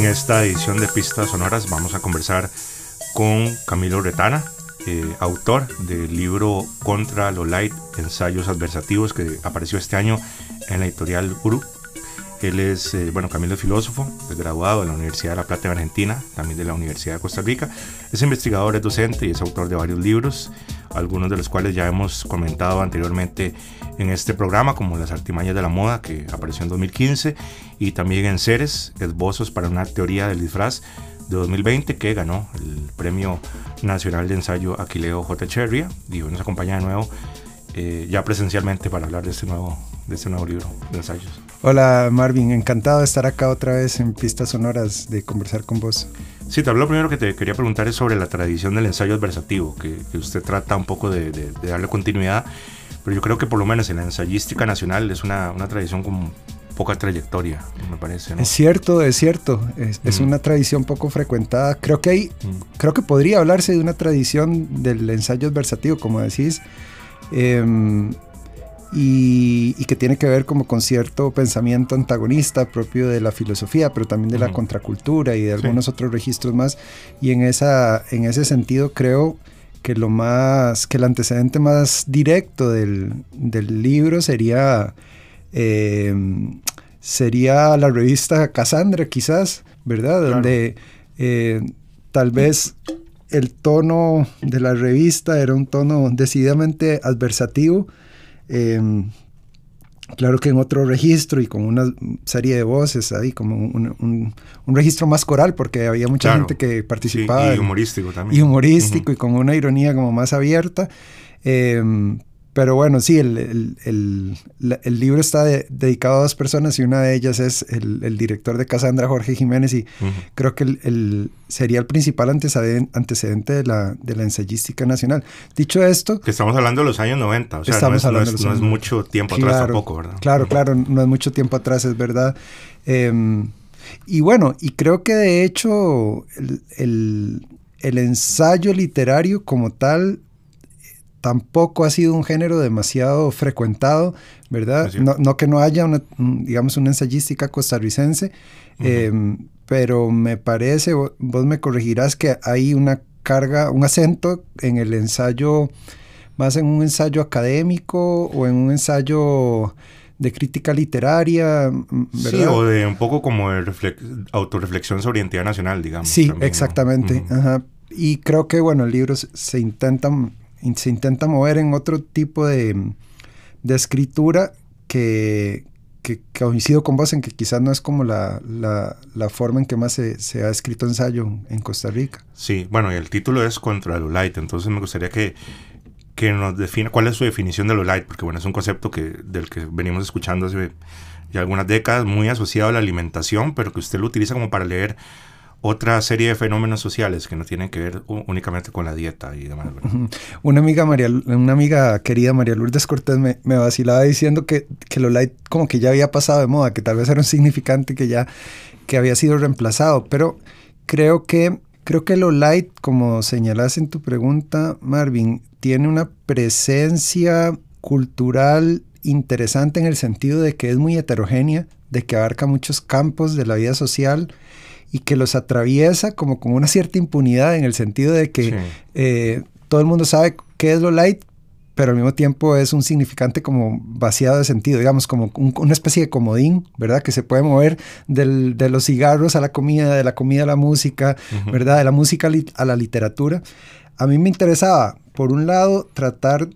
En esta edición de Pistas Sonoras vamos a conversar con Camilo Retana, eh, autor del libro Contra lo Light, Ensayos Adversativos, que apareció este año en la editorial Uru. Él es, eh, bueno, Camilo es filósofo, es graduado de la Universidad de La Plata en Argentina, también de la Universidad de Costa Rica. Es investigador, es docente y es autor de varios libros, algunos de los cuales ya hemos comentado anteriormente en este programa, como Las Artimañas de la Moda, que apareció en 2015, y también en Ceres, Esbozos para una teoría del disfraz de 2020, que ganó el Premio Nacional de Ensayo Aquileo J. Cherria, y hoy nos acompaña de nuevo eh, ya presencialmente para hablar de este nuevo, de este nuevo libro de ensayos. Hola Marvin, encantado de estar acá otra vez en Pistas Sonoras, de conversar con vos. Sí, tal vez lo primero que te quería preguntar es sobre la tradición del ensayo adversativo, que, que usted trata un poco de, de, de, darle continuidad, pero yo creo que por lo menos en la ensayística nacional es una, una tradición con poca trayectoria, me parece. ¿no? Es cierto, es cierto, es, mm. es, una tradición poco frecuentada. Creo que hay, mm. creo que podría hablarse de una tradición del ensayo adversativo, como decís. Eh, y, y, que tiene que ver como con cierto pensamiento antagonista propio de la filosofía, pero también de la uh -huh. contracultura y de algunos sí. otros registros más. Y en, esa, en ese sentido creo que lo más, que el antecedente más directo del, del libro sería, eh, sería la revista Cassandra quizás, ¿verdad? Claro. Donde eh, tal vez el tono de la revista era un tono decididamente adversativo, eh, claro que en otro registro y con una serie de voces ahí, como un, un, un registro más coral, porque había mucha claro. gente que participaba. Sí, y humorístico también. Y humorístico uh -huh. y con una ironía como más abierta. Eh, pero bueno, sí, el, el, el, el libro está de, dedicado a dos personas y una de ellas es el, director de Casandra, Jorge Jiménez, y uh -huh. creo que sería el principal antecedente de la, de la ensayística nacional. Dicho esto... Que estamos hablando de los años 90, o sea, no es, no, es, no es, mucho tiempo claro, atrás tampoco, ¿verdad? Claro, claro, no es mucho tiempo atrás, es verdad. Eh, y bueno, y creo que de hecho el, el ensayo literario como tal tampoco ha sido un género demasiado frecuentado, ¿verdad? No, no, que no haya una, digamos, una ensayística costarricense, uh -huh. eh, pero me parece, vos me corregirás que hay una carga, un acento en el ensayo, más en un ensayo académico o en un ensayo de crítica literaria, ¿verdad? Sí, o de un poco como de autorreflexión sobre identidad nacional, digamos. Sí, también, exactamente. ¿no? Uh -huh. Ajá. Y creo que, bueno, el libro se intenta se intenta mover en otro tipo de, de escritura que, que, coincido con vos en que quizás no es como la, la, forma en que más se, se, ha escrito ensayo en Costa Rica. Sí, bueno, y el título es Contra lo Light, entonces me gustaría que, que nos defina cuál es su definición de lo light, porque bueno, es un concepto que, del que venimos escuchando hace ya algunas décadas, muy asociado a la alimentación, pero que usted lo utiliza como para leer otra serie de fenómenos sociales que no tienen que ver únicamente con la dieta y demás. Una amiga María, una amiga querida María Lourdes Cortés me, me vacilaba diciendo que, que, lo light como que ya había pasado de moda, que tal vez era un significante que ya que había sido reemplazado, pero creo que creo que lo light, como señalas en tu pregunta, Marvin, tiene una presencia cultural interesante en el sentido de que es muy heterogénea, de que abarca muchos campos de la vida social y que los atraviesa como con una cierta impunidad en el sentido de que sí. eh, todo el mundo sabe qué es lo light, pero al mismo tiempo es un significante como vaciado de sentido, digamos, como un, una especie de comodín, ¿verdad? Que se puede mover del, de los cigarros a la comida, de la comida a la música, uh -huh. ¿verdad? De la música a la literatura. A mí me interesaba, por un lado, tratar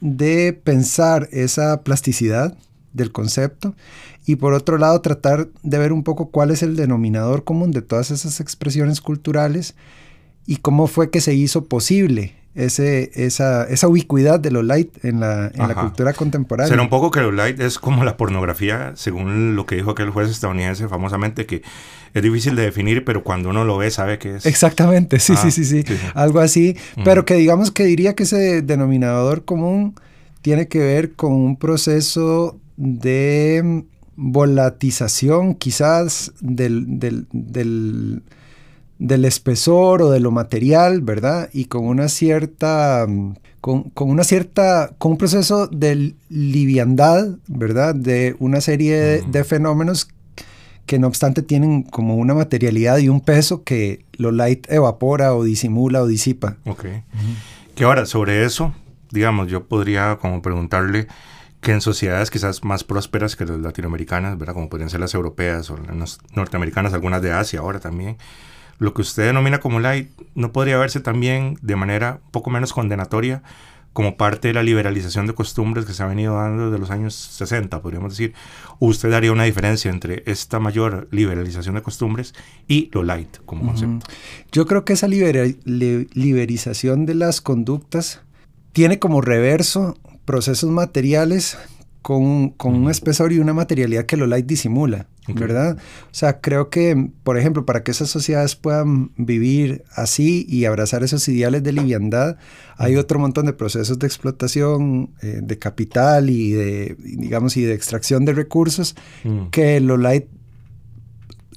de pensar esa plasticidad del concepto y por otro lado tratar de ver un poco cuál es el denominador común de todas esas expresiones culturales y cómo fue que se hizo posible ese, esa, esa ubicuidad de lo light en la, en la cultura contemporánea. Será un poco que lo light es como la pornografía, según lo que dijo aquel juez estadounidense famosamente, que es difícil de definir, pero cuando uno lo ve sabe que es. Exactamente, sí, ah, sí, sí, sí, sí, algo así, uh -huh. pero que digamos que diría que ese denominador común tiene que ver con un proceso de volatización quizás del, del, del, del, espesor o de lo material, ¿verdad? Y con una cierta, con, con, una cierta, con un proceso de liviandad, ¿verdad? De una serie de, de fenómenos que no obstante tienen como una materialidad y un peso que lo light evapora o disimula o disipa. Ok. Que ahora, sobre eso, digamos, yo podría como preguntarle que en sociedades quizás más prósperas que las latinoamericanas, ¿verdad? Como podrían ser las europeas o las norteamericanas, algunas de Asia ahora también, lo que usted denomina como light no podría verse también de manera un poco menos condenatoria como parte de la liberalización de costumbres que se ha venido dando desde los años 60, podríamos decir. ¿Usted daría una diferencia entre esta mayor liberalización de costumbres y lo light como concepto? Yo creo que esa liberización de las conductas tiene como reverso procesos materiales con, con un espesor y una materialidad que lo light disimula, ¿verdad? O sea, creo que, por ejemplo, para que esas sociedades puedan vivir así y abrazar esos ideales de liviandad, hay otro montón de procesos de explotación eh, de capital y de, digamos, y de extracción de recursos mm. que lo light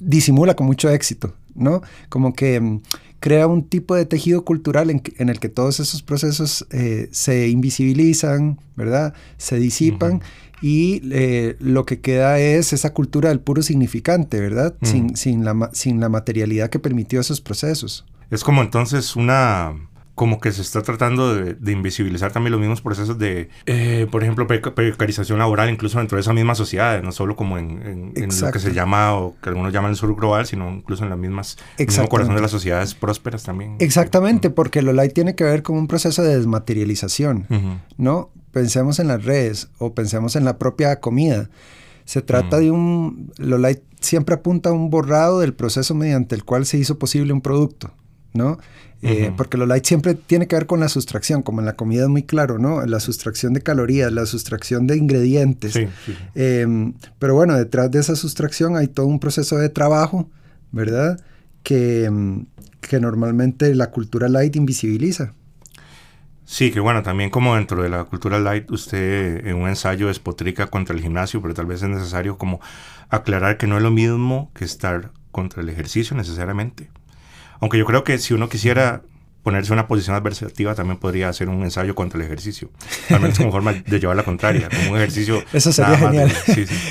disimula con mucho éxito, ¿no? Como que mm, crea un tipo de tejido cultural en, el que todos esos procesos eh, se invisibilizan, ¿verdad? Se disipan y eh, lo que queda es esa cultura del puro significante, ¿verdad? sin, sin, la, sin la materialidad que permitió esos procesos. Es como entonces una como que se está tratando de, invisibilizar también los mismos procesos de, eh, por ejemplo, precarización laboral, incluso dentro de esa misma sociedad, no solo como en, lo que se llama o que algunos llaman el sur global, sino incluso en las mismas, el mismo corazón de las sociedades prósperas también. Exactamente, porque lo light tiene que ver con un proceso de desmaterialización, ¿no? Pensemos en las redes o pensemos en la propia comida. Se trata de un, lo light siempre apunta a un borrado del proceso mediante el cual se hizo posible un producto. ¿no? Eh, porque lo light siempre tiene que ver con la sustracción, como en la comida es muy claro, ¿no? La sustracción de calorías, la sustracción de ingredientes. Em, pero bueno, detrás de esa sustracción hay todo un proceso de trabajo, ¿verdad? Que, em, que normalmente la cultura light invisibiliza. Sí, que bueno, también como dentro de la cultura light, usted en un ensayo despotrica contra el gimnasio, pero tal vez es necesario como aclarar que no es lo mismo que estar contra el ejercicio necesariamente. Aunque yo creo que si uno quisiera ponerse en una posición adversativa también podría hacer un ensayo contra el ejercicio. Al menos como forma de llevar la contraria, como un ejercicio. Eso sería genial.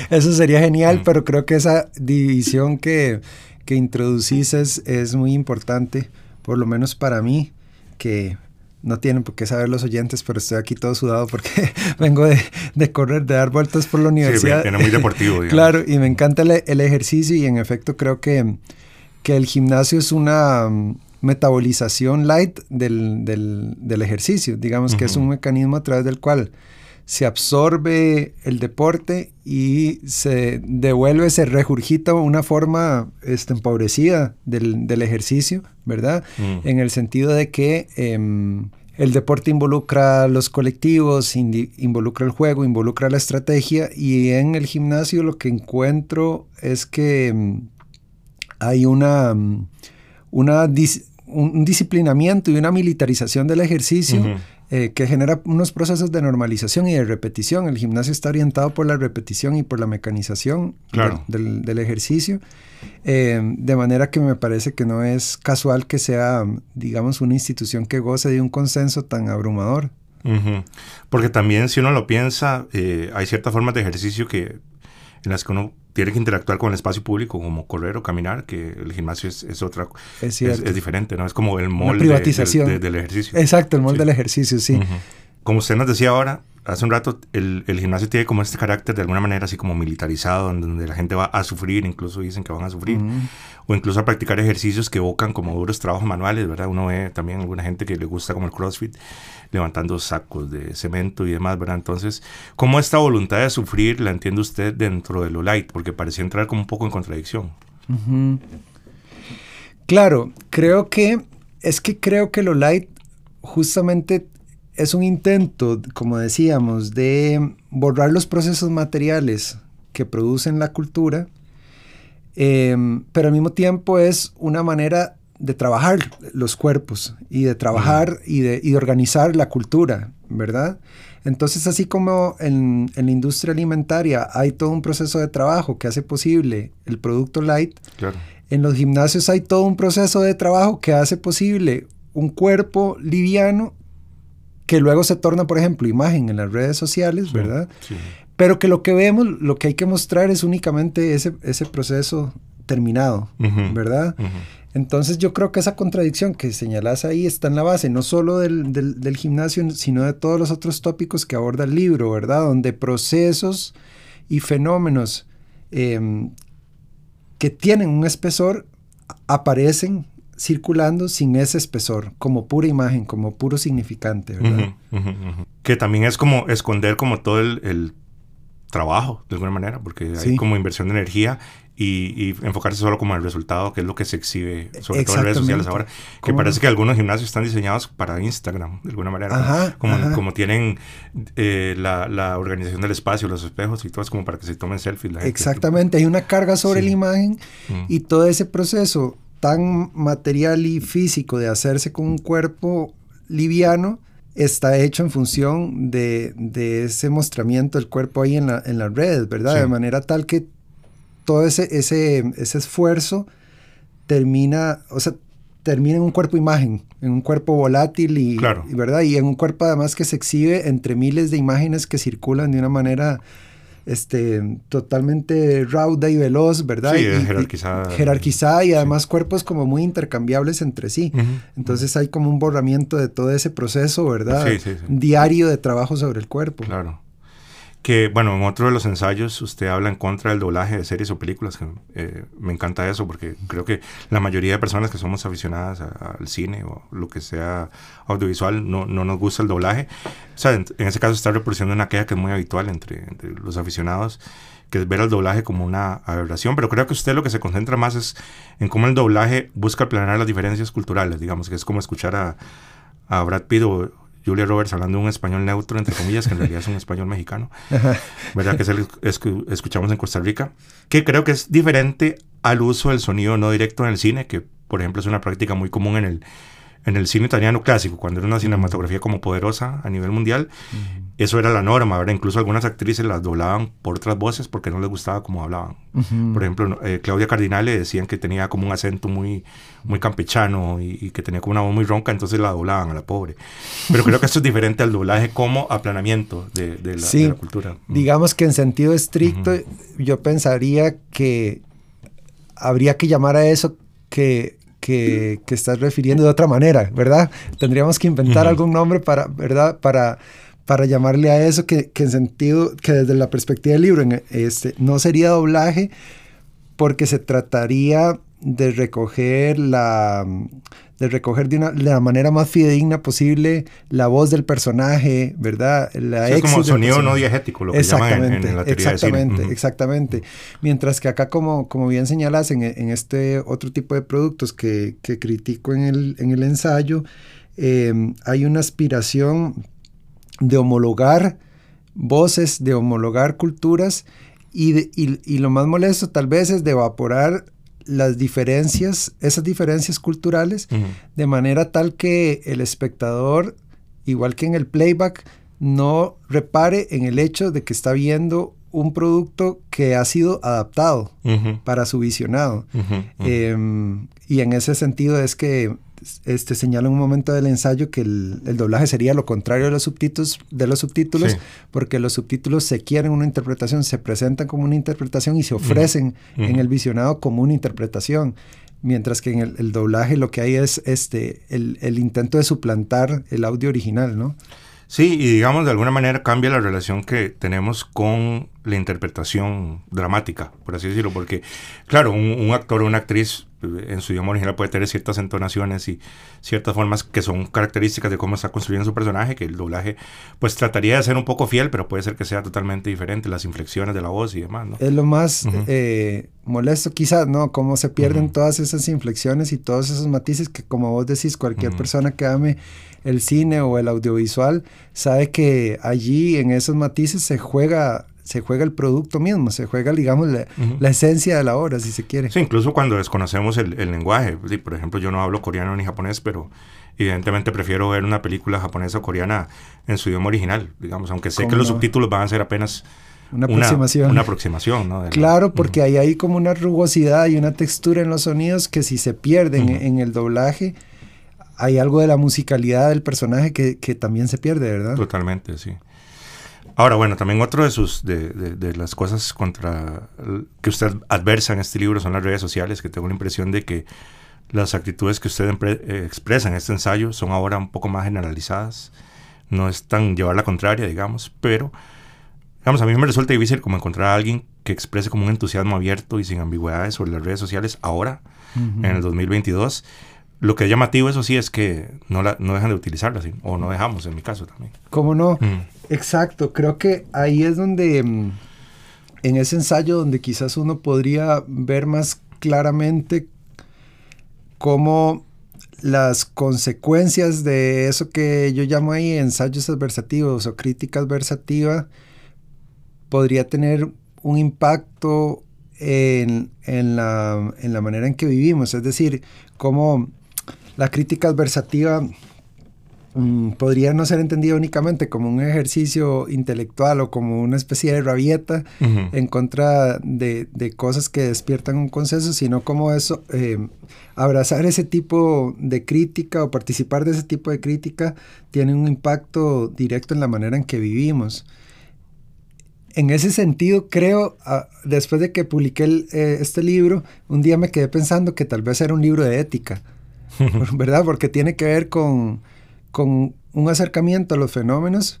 Eso sería genial, pero creo que esa división que, que introducís es, es, muy importante, por lo menos para mí, que no tienen por qué saber los oyentes, pero estoy aquí todo sudado porque vengo de, de, correr, de dar vueltas por la universidad. Sí, muy deportivo. claro, y me encanta el, el ejercicio y en efecto creo que que el gimnasio es una mm, metabolización light del, del, ejercicio, digamos que es un mecanismo a través del cual se absorbe el deporte y se devuelve, se regurgita una forma este, empobrecida del, del, ejercicio, ¿verdad? Mm. En el sentido de que em, el deporte involucra los colectivos, involucra el juego, involucra la estrategia y en el gimnasio lo que encuentro es que em, hay una, mm, un disciplinamiento y una militarización del ejercicio eh, que genera unos procesos de normalización y de repetición. El gimnasio está orientado por la repetición y por la mecanización del, ejercicio, eh, de manera que me parece que no es casual que sea, digamos, una institución que goce de un consenso tan abrumador. Porque también si uno lo piensa, eh, hay ciertas formas de ejercicio que en las que uno tiene que interactuar con el espacio público, como correr o caminar, que el gimnasio es, es otra, es, es, diferente, ¿no? Es como el molde del ejercicio. Exacto, el molde del ejercicio, sí. Como usted nos decía ahora, hace un rato, el, el, gimnasio tiene como este carácter de alguna manera así como militarizado, donde la gente va a sufrir, incluso dicen que van a sufrir, o incluso a practicar ejercicios que evocan como duros trabajos manuales, ¿verdad? Uno ve también alguna gente que le gusta como el CrossFit, levantando sacos de cemento y demás, ¿verdad? Entonces, ¿cómo esta voluntad de sufrir la entiende usted dentro de lo light? Porque parecía entrar como un poco en contradicción. Claro, creo que, es que creo que lo light justamente es un intento, como decíamos, de borrar los procesos materiales que producen la cultura, em, pero al mismo tiempo es una manera de trabajar los cuerpos y de trabajar y, de, organizar la cultura, ¿verdad? Entonces, así como en, la industria alimentaria hay todo un proceso de trabajo que hace posible el producto light, en los gimnasios hay todo un proceso de trabajo que hace posible un cuerpo liviano que luego se torna, por ejemplo, imagen en las redes sociales, ¿verdad? pero que lo que vemos, lo que hay que mostrar es únicamente ese, ese proceso terminado, ¿verdad? Entonces yo creo que esa contradicción que señalas ahí está en la base, no solo del, del, gimnasio, sino de todos los otros tópicos que aborda el libro, ¿verdad? Donde procesos y fenómenos em, que tienen un espesor aparecen circulando sin ese espesor, como pura imagen, como puro significante, ¿verdad? Que también es como esconder como todo el, trabajo, de alguna manera, porque hay como inversión de energía y, enfocarse solo como el resultado, que es lo que se exhibe, sobre todo en redes sociales ahora. Que parece que algunos gimnasios están diseñados para Instagram, de alguna manera. como, como, tienen eh, la, organización del espacio, los espejos y todo, es como para que se tomen selfies. Exactamente, hay una carga sobre la imagen mm. y todo ese proceso tan material y físico de hacerse con un cuerpo liviano está hecho en función de, ese mostramiento del cuerpo ahí en, la, en las redes, ¿verdad? De manera tal que todo ese, ese, ese esfuerzo termina, o sea, termina en un cuerpo imagen, en un cuerpo volátil y, y, ¿verdad? y en un cuerpo además que se exhibe entre miles de imágenes que circulan de una manera este, totalmente rauda y veloz, ¿verdad? Sí, jerarquizada. jerarquizada y además cuerpos como muy intercambiables entre sí. Entonces hay como un borramiento de todo ese proceso, ¿verdad? Sí, sí, Diario de trabajo sobre el cuerpo. Claro que, bueno, en otro de los ensayos usted habla en contra del doblaje de series o películas, que eh, me encanta eso porque creo que la mayoría de personas que somos aficionadas al cine o lo que sea audiovisual no, no, nos gusta el doblaje. O sea, en, ese caso está reproduciendo una queja que es muy habitual entre, entre los aficionados, que es ver el doblaje como una aberración, pero creo que usted lo que se concentra más es en cómo el doblaje busca planear las diferencias culturales, digamos, que es como escuchar a, a Brad Pitt o, Julia Roberts hablando un español neutro, entre comillas, que en realidad es un español mexicano, ¿verdad? Que es el que escuchamos en Costa Rica, que creo que es diferente al uso del sonido no directo en el cine, que por ejemplo es una práctica muy común en el, en el cine italiano clásico, cuando era una cinematografía como poderosa a nivel mundial, eso era la norma, ¿verdad? Incluso algunas actrices las doblaban por otras voces porque no les gustaba cómo hablaban. Por ejemplo, eh, Claudia Cardinale decían que tenía como un acento muy, muy campechano y, que tenía como una voz muy ronca, entonces la doblaban a la pobre. Pero creo que esto es diferente al doblaje como aplanamiento de, de, la, cultura. Digamos que en sentido estricto, yo pensaría que habría que llamar a eso que que, estás refiriendo de otra manera, ¿verdad? Tendríamos que inventar algún nombre para, ¿verdad? Para, para llamarle a eso que, en sentido, que desde la perspectiva del libro, este, no sería doblaje porque se trataría de recoger la de recoger de, una, la manera más fidedigna posible la voz del personaje, ¿verdad? La es como sonido no diegético, lo que llaman en, la teoría Exactamente, exactamente. Mientras que acá, como, como bien señalas, en, este otro tipo de productos que, que critico en el, en el ensayo, em, hay una aspiración de homologar voces, de homologar culturas, y, y, y, lo más molesto tal vez es de evaporar las diferencias, esas diferencias culturales, de manera tal que el espectador, igual que en el playback, no repare en el hecho de que está viendo un producto que ha sido adaptado para su visionado. Em, y en ese sentido es que este, señala en un momento del ensayo que el, doblaje sería lo contrario de los subtítulos, de los subtítulos porque los subtítulos se quieren una interpretación, se presentan como una interpretación y se ofrecen en el visionado como una interpretación. Mientras que en el, doblaje lo que hay es este, el, el, intento de suplantar el audio original, ¿no? Sí, y digamos de alguna manera cambia la relación que tenemos con la interpretación dramática, por así decirlo, porque claro, un, actor o una actriz eh, en su idioma original puede tener ciertas entonaciones y ciertas formas que son características de cómo está construyendo su personaje, que el doblaje pues trataría de ser un poco fiel, pero puede ser que sea totalmente diferente, las inflexiones de la voz y demás, ¿no? Es lo más eh, molesto quizás, ¿no? Cómo se pierden todas esas inflexiones y todos esos matices que como vos decís, cualquier persona que ame el cine o el audiovisual sabe que allí en esos matices se juega se juega el producto mismo, se juega, digamos, la, esencia de la obra, si se quiere. Sí, incluso cuando desconocemos el, lenguaje. por ejemplo, yo no hablo coreano ni japonés, pero evidentemente prefiero ver una película japonesa o coreana en su idioma original, digamos, aunque sé que los subtítulos van a ser apenas una aproximación. Una, aproximación, ¿no? claro, porque ahí hay como una rugosidad y una textura en los sonidos que si se pierden en el doblaje, hay algo de la musicalidad del personaje que, también se pierde, ¿verdad? Totalmente, sí. Ahora, bueno, también otro de sus de, de, las cosas contra que usted adversa en este libro son las redes sociales, que tengo la impresión de que las actitudes que usted eh, expresa en este ensayo son ahora un poco más generalizadas. No es tan llevar la contraria, digamos, pero digamos, a mí me resulta difícil como encontrar a alguien que exprese como un entusiasmo abierto y sin ambigüedades sobre las redes sociales ahora, en el 2022 lo que es llamativo, eso sí, es que no, la, no dejan de utilizarla, o no dejamos, en mi caso también. ¿Cómo no? Mm. Exacto, creo que ahí es donde, mm, en ese ensayo, donde quizás uno podría ver más claramente cómo las consecuencias de eso que yo llamo ahí ensayos adversativos o crítica adversativa podría tener un impacto en, en, la, en la manera en que vivimos. Es decir, cómo la crítica adversativa mm, podría no ser entendida únicamente como un ejercicio intelectual o como una especie de rabieta en contra de, cosas que despiertan un consenso, sino como eso, eh, abrazar ese tipo de crítica o participar de ese tipo de crítica tiene un impacto directo en la manera en que vivimos. En ese sentido, creo, ah, después de que publiqué eh, este libro, un día me quedé pensando que tal vez era un libro de ética ¿verdad? Porque tiene que ver con, con un acercamiento a los fenómenos,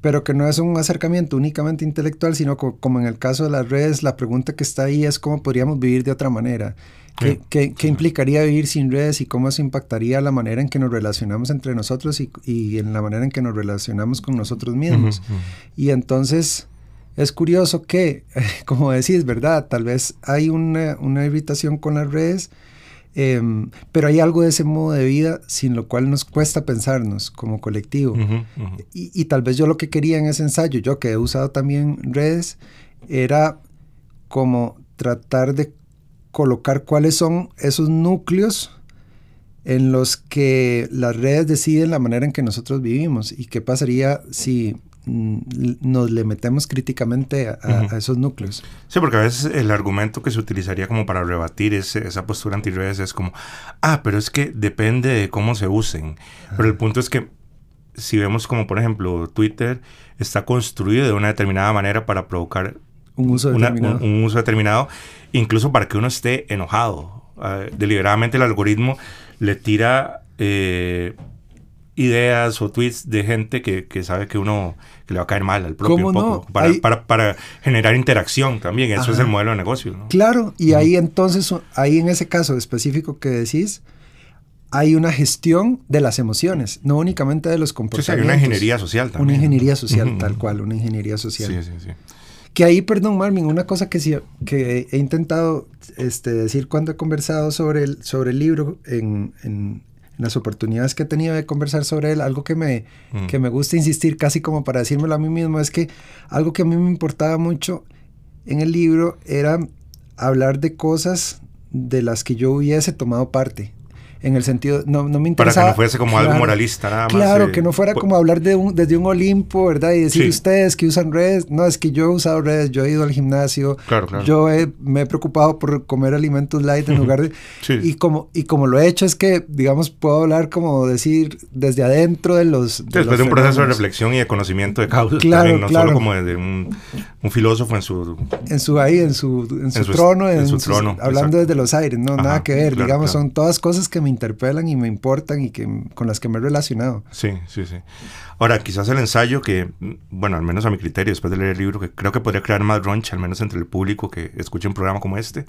pero que no es un acercamiento únicamente intelectual, sino como en el caso de las redes, la pregunta que está ahí es cómo podríamos vivir de otra manera. ¿Qué, qué, implicaría vivir sin redes y cómo eso impactaría la manera en que nos relacionamos entre nosotros y, y en la manera en que nos relacionamos con nosotros mismos? Y entonces es curioso que, como decís, ¿verdad? Tal vez hay una, una irritación con las redes, Em, pero hay algo de ese modo de vida sin lo cual nos cuesta pensarnos como colectivo. Y, tal vez yo lo que quería en ese ensayo, yo que he usado también redes, era como tratar de colocar cuáles son esos núcleos en los que las redes deciden la manera en que nosotros vivimos y qué pasaría si nos le metemos críticamente a, esos núcleos. Sí, porque a veces el argumento que se utilizaría como para rebatir esa postura anti-redes es como, ah, pero es que depende de cómo se usen. Pero el punto es que si vemos como, por ejemplo, Twitter está construido de una determinada manera para provocar un uso determinado, un, uso determinado incluso para que uno esté enojado. Ah, deliberadamente el algoritmo le tira... Eh, ideas o tweets de gente que, que, sabe que uno que le va a caer mal al propio un poco, para, para, para, generar interacción también. Eso es el modelo de negocio. Claro, y ahí entonces, ahí en ese caso específico que decís, hay una gestión de las emociones, no únicamente de los comportamientos. hay una ingeniería social también. Una ingeniería social, tal cual, una ingeniería social. Sí, sí, sí. Que ahí, perdón, Marvin, una cosa que, sí, que he intentado este, decir cuando he conversado sobre el, sobre el libro en, en, las oportunidades que he tenido de conversar sobre él, algo que me, mm. que me gusta insistir casi como para decírmelo a mí mismo, es que algo que a mí me importaba mucho en el libro era hablar de cosas de las que yo hubiese tomado parte en el sentido, no, no me interesa. Para que no fuese como algo moralista nada más. Claro, eh, que no fuera como hablar de un, desde un Olimpo, ¿verdad? Y decir ustedes que usan redes, no, es que yo he usado redes, yo he ido al gimnasio, claro, claro. yo me he preocupado por comer alimentos light en lugar de... Y, como, y como lo he hecho es que, digamos, puedo hablar como decir desde adentro de los... Después de un proceso de reflexión y de conocimiento de causas claro, no solo como desde un, un, filósofo en su... En su ahí, en su, en su, trono, en, su trono. hablando desde los aires, no, nada que ver, digamos, son todas cosas que me interpelan y me importan y que, con las que me he relacionado. Sí, sí, sí. Ahora, quizás el ensayo que, bueno, al menos a mi criterio, después de leer el libro, que creo que podría crear más roncha, al menos entre el público que escuche un programa como este,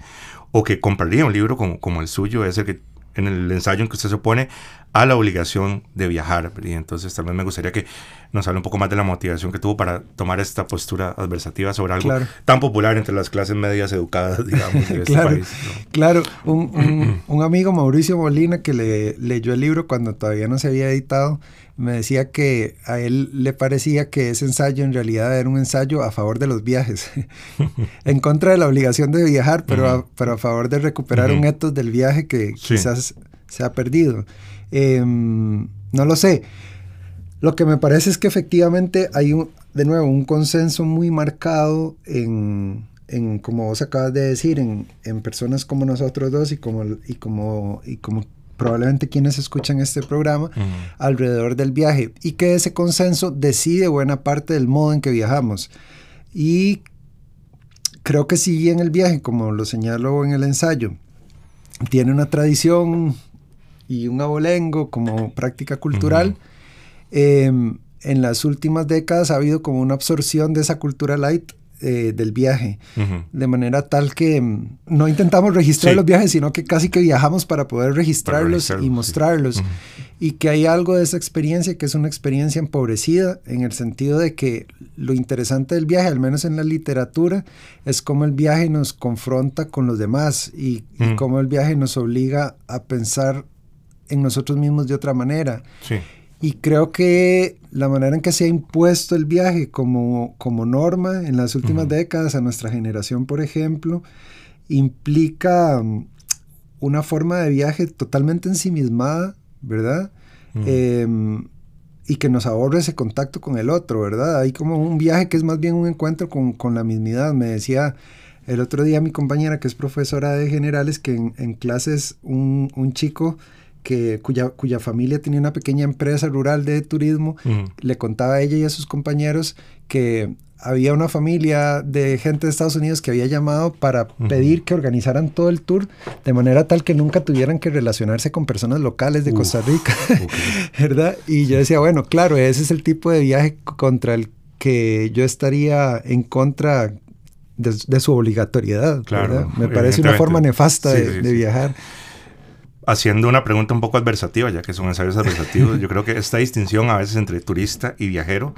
o que compraría un libro como, como el suyo, es el que en el ensayo en que usted se opone a la obligación de viajar. Y entonces también me gustaría que nos hable un poco más de la motivación que tuvo para tomar esta postura adversativa sobre algo tan popular entre las clases medias educadas, digamos, de este país. Claro, un, un, amigo, Mauricio Molina, que le, leyó el libro cuando todavía no se había editado, me decía que a él le parecía que ese ensayo en realidad era un ensayo a favor de los viajes, en contra de la obligación de viajar, pero, a, pero a favor de recuperar un etos del viaje que quizás se ha perdido. Em, no lo sé. Lo que me parece es que efectivamente hay, un, de nuevo, un consenso muy marcado en, en como vos acabas de decir, en, en personas como nosotros dos y como, y como, y como probablemente quienes escuchan este programa, alrededor del viaje y que ese consenso decide buena parte del modo en que viajamos. Y creo que si en el viaje, como lo señalo en el ensayo, tiene una tradición y un abolengo como práctica cultural, em, en las últimas décadas ha habido como una absorción de esa cultura light eh, del viaje, de manera tal que mm, no intentamos registrar los viajes, sino que casi que viajamos para poder registrarlos, y mostrarlos. Y que hay algo de esa experiencia que es una experiencia empobrecida, en el sentido de que lo interesante del viaje, al menos en la literatura, es cómo el viaje nos confronta con los demás y, y cómo el viaje nos obliga a pensar en nosotros mismos de otra manera. Sí. Y creo que la manera en que se ha impuesto el viaje como, como norma en las últimas décadas a nuestra generación, por ejemplo, implica um, una forma de viaje totalmente ensimismada, ¿verdad? Em, y que nos ahorra ese contacto con el otro, ¿verdad? Hay como un viaje que es más bien un encuentro con, con la mismidad. Me decía el otro día mi compañera, que es profesora de generales, que en, en clases un, un chico que, cuya, cuya familia tenía una pequeña empresa rural de turismo, le contaba a ella y a sus compañeros que había una familia de gente de Estados Unidos que había llamado para pedir que organizaran todo el tour de manera tal que nunca tuvieran que relacionarse con personas locales de Costa Rica, ¿verdad? Y yo decía, bueno, claro, ese es el tipo de viaje contra el que yo estaría en contra de, su obligatoriedad, claro, Me parece una forma nefasta de, viajar haciendo una pregunta un poco adversativa, ya que son ensayos adversativos, yo creo que esta distinción a veces entre turista y viajero,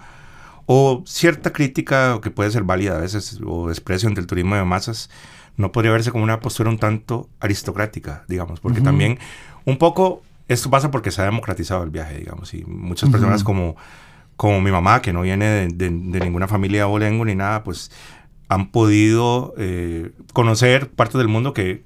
o cierta crítica que puede ser válida a veces, o desprecio entre el turismo de masas, no podría verse como una postura un tanto aristocrática, digamos, porque también un poco esto pasa porque se ha democratizado el viaje, digamos, y muchas personas como, como mi mamá, que no viene de, ninguna familia olengo ni nada, pues han podido eh, conocer partes del mundo que,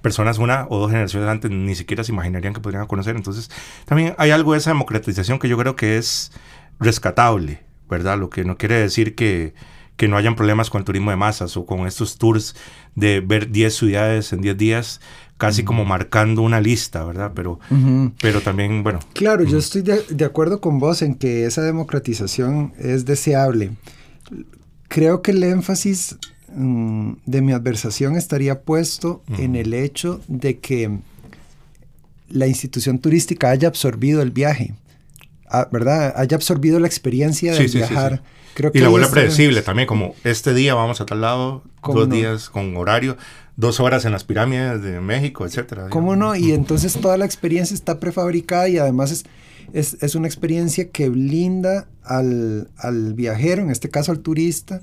personas una o dos generaciones antes ni siquiera se imaginarían que podrían conocer. Entonces, también hay algo de esa democratización que yo creo que es rescatable, ¿verdad? Lo que no quiere decir que, que no hayan problemas con el turismo de masas o con estos tours de ver 10 ciudades en 10 días, casi como marcando una lista, ¿verdad? Pero, pero también, bueno. Claro, yo estoy de, de, acuerdo con vos en que esa democratización es deseable creo que el énfasis mm, de mi adversación estaría puesto en el hecho de que la institución turística haya absorbido el viaje, ah, ¿verdad? Haya absorbido la experiencia de viajar. Creo y la vuelve predecible también, como este día vamos a tal lado, dos días con horario, dos horas en las pirámides de México, etcétera. ¿Cómo no? Y entonces toda la experiencia está prefabricada y además es es, una experiencia que blinda al, viajero, en este caso al turista,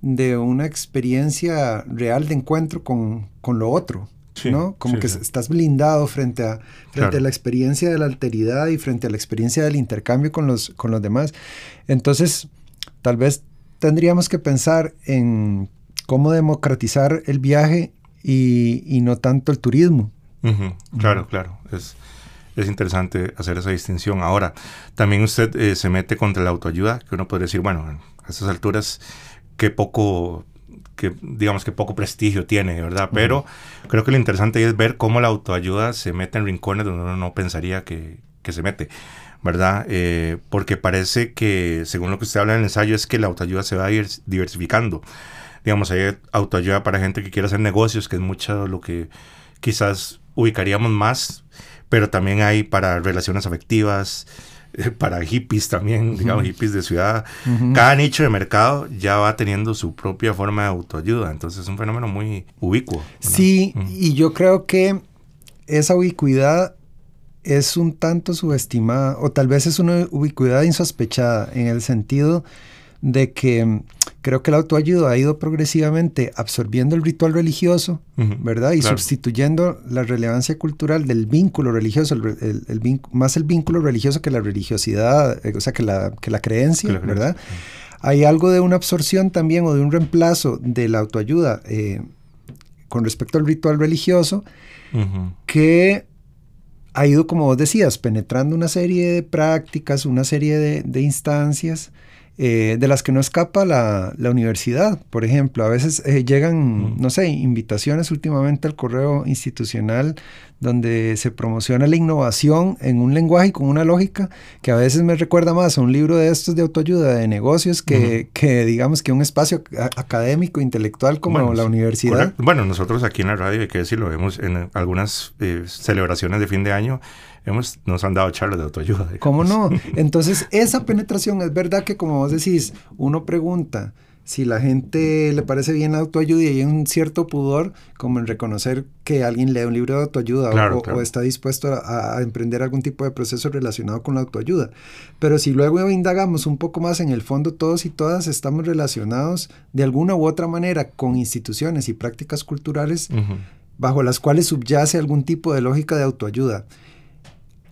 de una experiencia real de encuentro con, lo otro. ¿no? Como que estás blindado frente, a, frente a la experiencia de la alteridad y frente a la experiencia del intercambio con los, con los demás. Entonces, tal vez tendríamos que pensar en cómo democratizar el viaje y, no tanto el turismo. Claro, claro. Es, es interesante hacer esa distinción. Ahora, también usted eh, se mete contra la autoayuda, que uno podría decir, bueno, a estas alturas, qué poco, que, digamos que poco prestigio tiene, ¿verdad? Pero creo que lo interesante es ver cómo la autoayuda se mete en rincones donde uno no pensaría que, que se mete. ¿verdad? Eh, porque parece que, según lo que usted habla en el ensayo, es que la autoayuda se va a ir diversificando. Digamos, hay autoayuda para gente que quiere hacer negocios, que es mucho lo que quizás ubicaríamos más pero también hay para relaciones afectivas, eh, para hippies también, digamos, hippies de ciudad. Cada nicho de mercado ya va teniendo su propia forma de autoayuda, entonces es un fenómeno muy ubicuo. Sí, y yo creo que esa ubicuidad es un tanto subestimada, o tal vez es una ubicuidad insospechada, en el sentido de que creo que la autoayuda ha ido progresivamente absorbiendo el ritual religioso, ¿verdad? Y sustituyendo la relevancia cultural del vínculo religioso, el, más el vínculo religioso que la religiosidad, eh, o sea, que la, que la creencia, ¿verdad? Hay algo de una absorción también o de un reemplazo de la autoayuda eh, con respecto al ritual religioso que ha ido, como vos decías, penetrando una serie de prácticas, una serie de, de instancias eh, de las que no escapa la, universidad, por ejemplo. A veces eh, llegan, no sé, invitaciones últimamente al correo institucional donde se promociona la innovación en un lenguaje y con una lógica que a veces me recuerda más a un libro de estos de autoayuda de negocios que, que digamos que un espacio académico, intelectual como la universidad. Bueno, nosotros aquí en la radio, hay que decirlo, vemos en algunas eh, celebraciones de fin de año, hemos, nos han dado charlas de autoayuda. ¿Cómo no? Entonces, esa penetración es verdad que como vos decís, uno pregunta, si la gente le parece bien la autoayuda y hay un cierto pudor como en reconocer que alguien lee un libro de autoayuda o, está dispuesto a, emprender algún tipo de proceso relacionado con la autoayuda. Pero si luego indagamos un poco más en el fondo, todos y todas estamos relacionados de alguna u otra manera con instituciones y prácticas culturales bajo las cuales subyace algún tipo de lógica de autoayuda.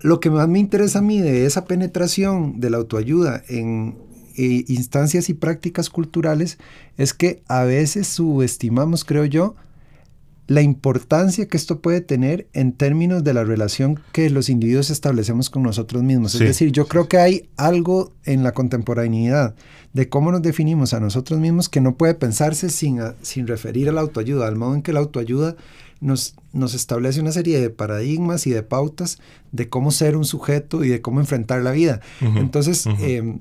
Lo que más me interesa a mí de esa penetración de la autoayuda en eh, instancias y prácticas culturales es que a veces subestimamos, creo yo, la importancia que esto puede tener en términos de la relación que los individuos establecemos con nosotros mismos. es decir, yo creo que hay algo en la contemporaneidad de cómo nos definimos a nosotros mismos que no puede pensarse sin, sin referir a la autoayuda, al modo en que la autoayuda nos, nos establece una serie de paradigmas y de pautas de cómo ser un sujeto y de cómo enfrentar la vida. Entonces, em,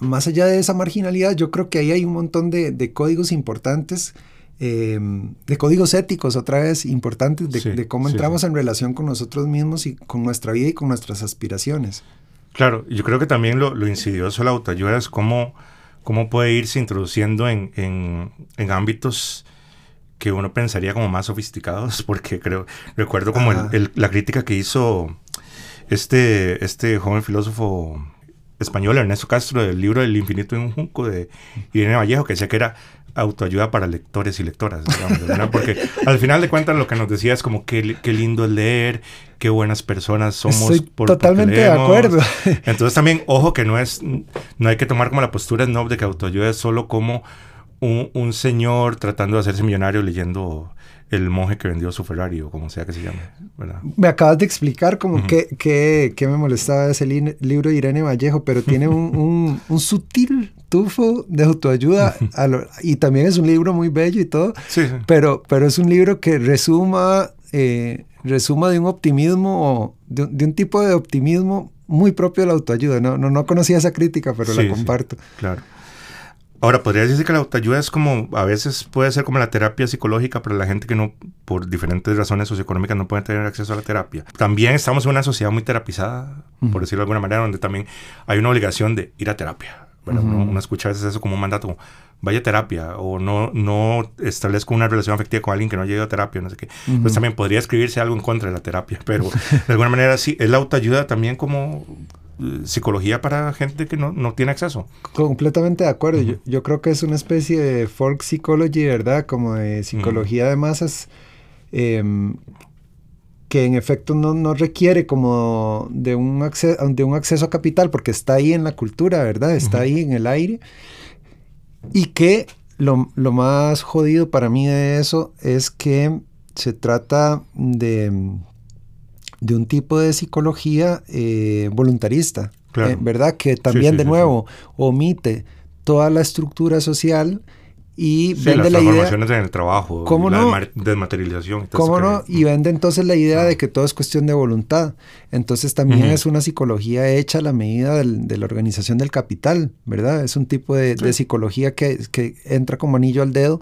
más allá de esa marginalidad, yo creo que ahí hay un montón de, códigos importantes, em, de códigos éticos, otra vez, importantes, de, cómo entramos en relación con nosotros mismos y con nuestra vida y con nuestras aspiraciones. Claro, yo creo que también lo, insidioso de la autoayuda es cómo, cómo puede irse introduciendo en, en, ámbitos que uno pensaría como más sofisticados, porque creo, recuerdo como la crítica que hizo este, este joven filósofo español, Ernesto Castro, del libro El infinito en un junco de Irene Vallejo, que decía que era autoayuda para lectores y lectoras, porque al final de cuentas lo que nos decía es como qué, qué lindo es leer, qué buenas personas somos. Estoy por, totalmente de acuerdo. Entonces también, ojo que no es, no hay que tomar como la postura no de que autoayuda es solo como un, un señor tratando de hacerse millonario leyendo el monje que vendió su Ferrari o como sea que se llame. Me acabas de explicar como que, que, me molestaba ese libro de Irene Vallejo, pero tiene un, un, sutil tufo de autoayuda y también es un libro muy bello y todo, sí, Pero, pero es un libro que resuma, eh, resuma de un optimismo, de, de, un tipo de optimismo muy propio de la autoayuda. No, no, no conocía esa crítica, pero la comparto. claro. Ahora, podría decirse que la autoayuda es como, a veces puede ser como la terapia psicológica para la gente que no, por diferentes razones socioeconómicas, no puede tener acceso a la terapia. También estamos en una sociedad muy terapizada, por decirlo de alguna manera, donde también hay una obligación de ir a terapia. Bueno, uno, escucha a veces eso como un mandato, como, vaya a terapia, o no, no establezco una relación afectiva con alguien que no ha llegado a terapia, no sé qué. Pues también podría escribirse algo en contra de la terapia, pero de alguna manera sí, es la autoayuda también como psicología para gente que no, no tiene acceso. Completamente de acuerdo. yo, yo, creo que es una especie de folk psychology, ¿verdad? Como de psicología de masas. Em, que en efecto no, no, requiere como de un, acceso, de un acceso a capital, porque está ahí en la cultura, ¿verdad? Está ahí en el aire. Y que lo, lo, más jodido para mí de eso es que se trata de de un tipo de psicología eh, voluntarista, eh, ¿verdad? Que también, de nuevo, omite toda la estructura social y vende la idea en el trabajo, ¿cómo la no? desmaterialización. ¿Cómo no? Y vende entonces la idea de que todo es cuestión de voluntad. Entonces también es una psicología hecha a la medida de la organización del capital, ¿verdad? Es un tipo de, psicología que, que, entra como anillo al dedo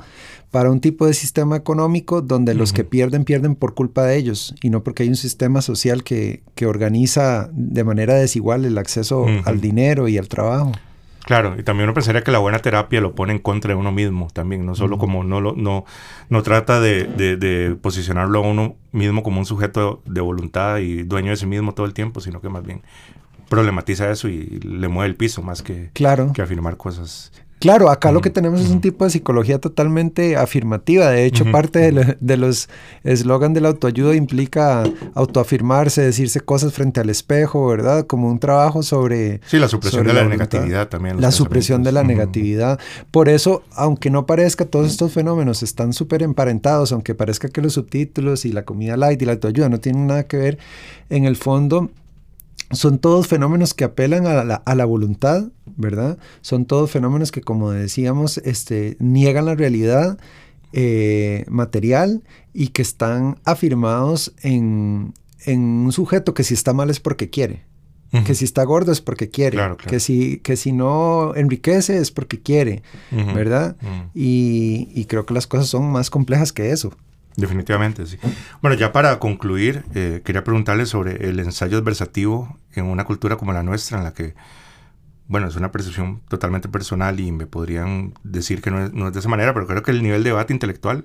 para un tipo de sistema económico donde los que pierden, pierden por culpa de ellos y no porque hay un sistema social que, que organiza de manera desigual el acceso al dinero y al trabajo. Claro, y también uno pensaría que la buena terapia lo pone en contra de uno mismo también, no solo como no lo, no, no trata de, de, posicionarlo a uno mismo como un sujeto de voluntad y dueño de sí mismo todo el tiempo, sino que más bien problematiza eso y le mueve el piso más que, claro. que afirmar cosas Claro, acá lo que tenemos es un tipo de psicología totalmente afirmativa. De hecho, parte de, los eslogan de la autoayuda implica autoafirmarse, decirse cosas frente al espejo, ¿verdad? Como un trabajo sobre... Sí, la supresión de la, negatividad también. La supresión de la negatividad. Por eso, aunque no parezca, todos estos fenómenos están súper emparentados, aunque parezca que los subtítulos y la comida light y la autoayuda no tienen nada que ver, en el fondo son todos fenómenos que apelan a la, a la, voluntad, ¿verdad? Son todos fenómenos que, como decíamos, este, niegan la realidad eh, material y que están afirmados en, un sujeto que si está mal es porque quiere. Que si está gordo es porque quiere. Que, si, que si no enriquece es porque quiere. ¿Verdad? y, creo que las cosas son más complejas que eso. Definitivamente, sí. Bueno, ya para concluir, eh, quería preguntarle sobre el ensayo adversativo en una cultura como la nuestra, en la que, bueno, es una percepción totalmente personal y me podrían decir que no es, no es de esa manera, pero creo que el nivel de debate intelectual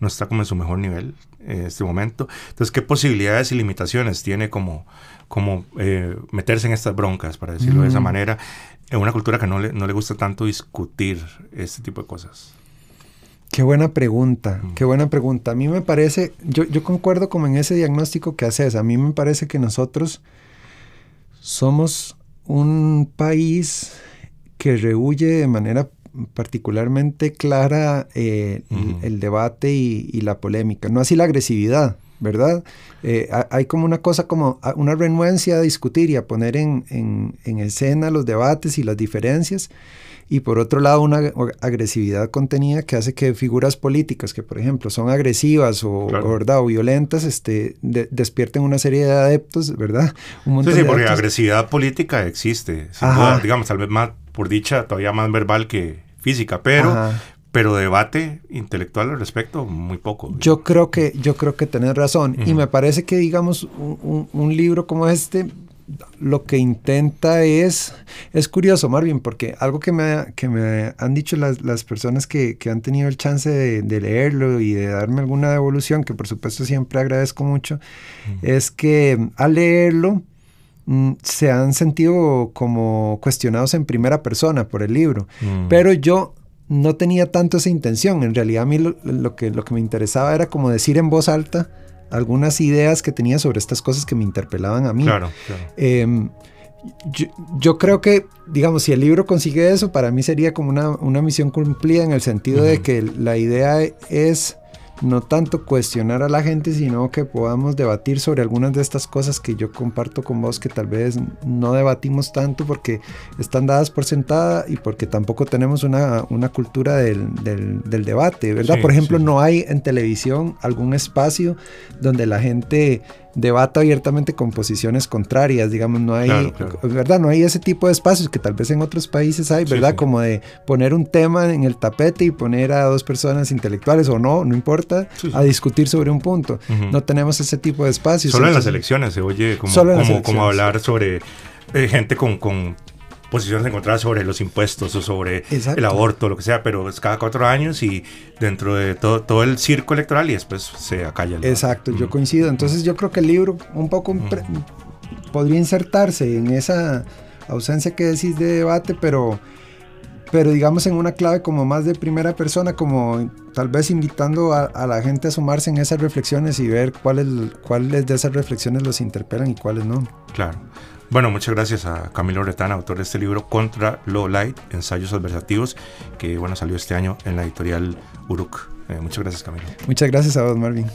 no está como en su mejor nivel en este momento. Entonces, ¿qué posibilidades y limitaciones tiene como, como eh, meterse en estas broncas, para decirlo de esa mm. manera, en una cultura que no le, no le gusta tanto discutir este tipo de cosas? Qué buena pregunta, qué buena pregunta. A mí me parece, yo, yo concuerdo como en ese diagnóstico que haces, a mí me parece que nosotros somos un país que rehuye de manera particularmente clara eh, el, debate y, la polémica, no así la agresividad, ¿verdad? Eh, hay como una cosa, como una renuencia a discutir y a poner en, en escena los debates y las diferencias y por otro lado una agresividad contenida que hace que figuras políticas que por ejemplo son agresivas o, ¿verdad? o violentas este, despierten una serie de adeptos, ¿verdad? Un sí, sí, porque agresividad política existe, digamos, tal vez más por dicha todavía más verbal que física, pero... Pero debate intelectual al respecto, muy poco. Yo creo que, yo creo que tenés razón. Y me parece que, digamos, un, un libro como este lo que intenta es, es curioso Marvin, porque algo que me, que me han dicho las, las personas que, que, han tenido el chance de, leerlo y de darme alguna devolución, que por supuesto siempre agradezco mucho, es que al leerlo mm, se han sentido como cuestionados en primera persona por el libro, mm. pero yo no tenía tanto esa intención, en realidad a mí lo, que, lo que me interesaba era como decir en voz alta, algunas ideas que tenía sobre estas cosas que me interpelaban a mí. Claro, claro. Em, yo, creo que, digamos, si el libro consigue eso, para mí sería como una, una misión cumplida en el sentido de que la idea es no tanto cuestionar a la gente, sino que podamos debatir sobre algunas de estas cosas que yo comparto con vos, que tal vez no debatimos tanto porque están dadas por sentada y porque tampoco tenemos una, una cultura del, del, debate, ¿verdad? por ejemplo, no hay en televisión algún espacio donde la gente debata abiertamente con posiciones contrarias, digamos, no hay, ¿verdad? No hay ese tipo de espacios que tal vez en otros países hay, ¿verdad? Como de poner un tema en el tapete y poner a dos personas intelectuales o no, no importa, a discutir sobre un punto. No tenemos ese tipo de espacios. Solo en las elecciones se oye como, como, hablar sobre eh, gente con, con posiciones encontradas sobre los impuestos o sobre el aborto, lo que sea, pero es cada cuatro años y dentro de todo, todo el circo electoral y después se acalla. El Exacto, yo coincido. Entonces yo creo que el libro un poco podría insertarse en esa ausencia que decís de debate, pero pero digamos en una clave como más de primera persona, como tal vez invitando a, la gente a sumarse en esas reflexiones y ver cuáles, cuáles de esas reflexiones los interpelan y cuáles no. Claro. Bueno, muchas gracias a Camilo Retana, autor de este libro Contra Low Light, Ensayos Adversativos, que bueno, salió este año en la editorial Uruk. Eh, muchas gracias, Camilo. Muchas gracias a vos, Marvin.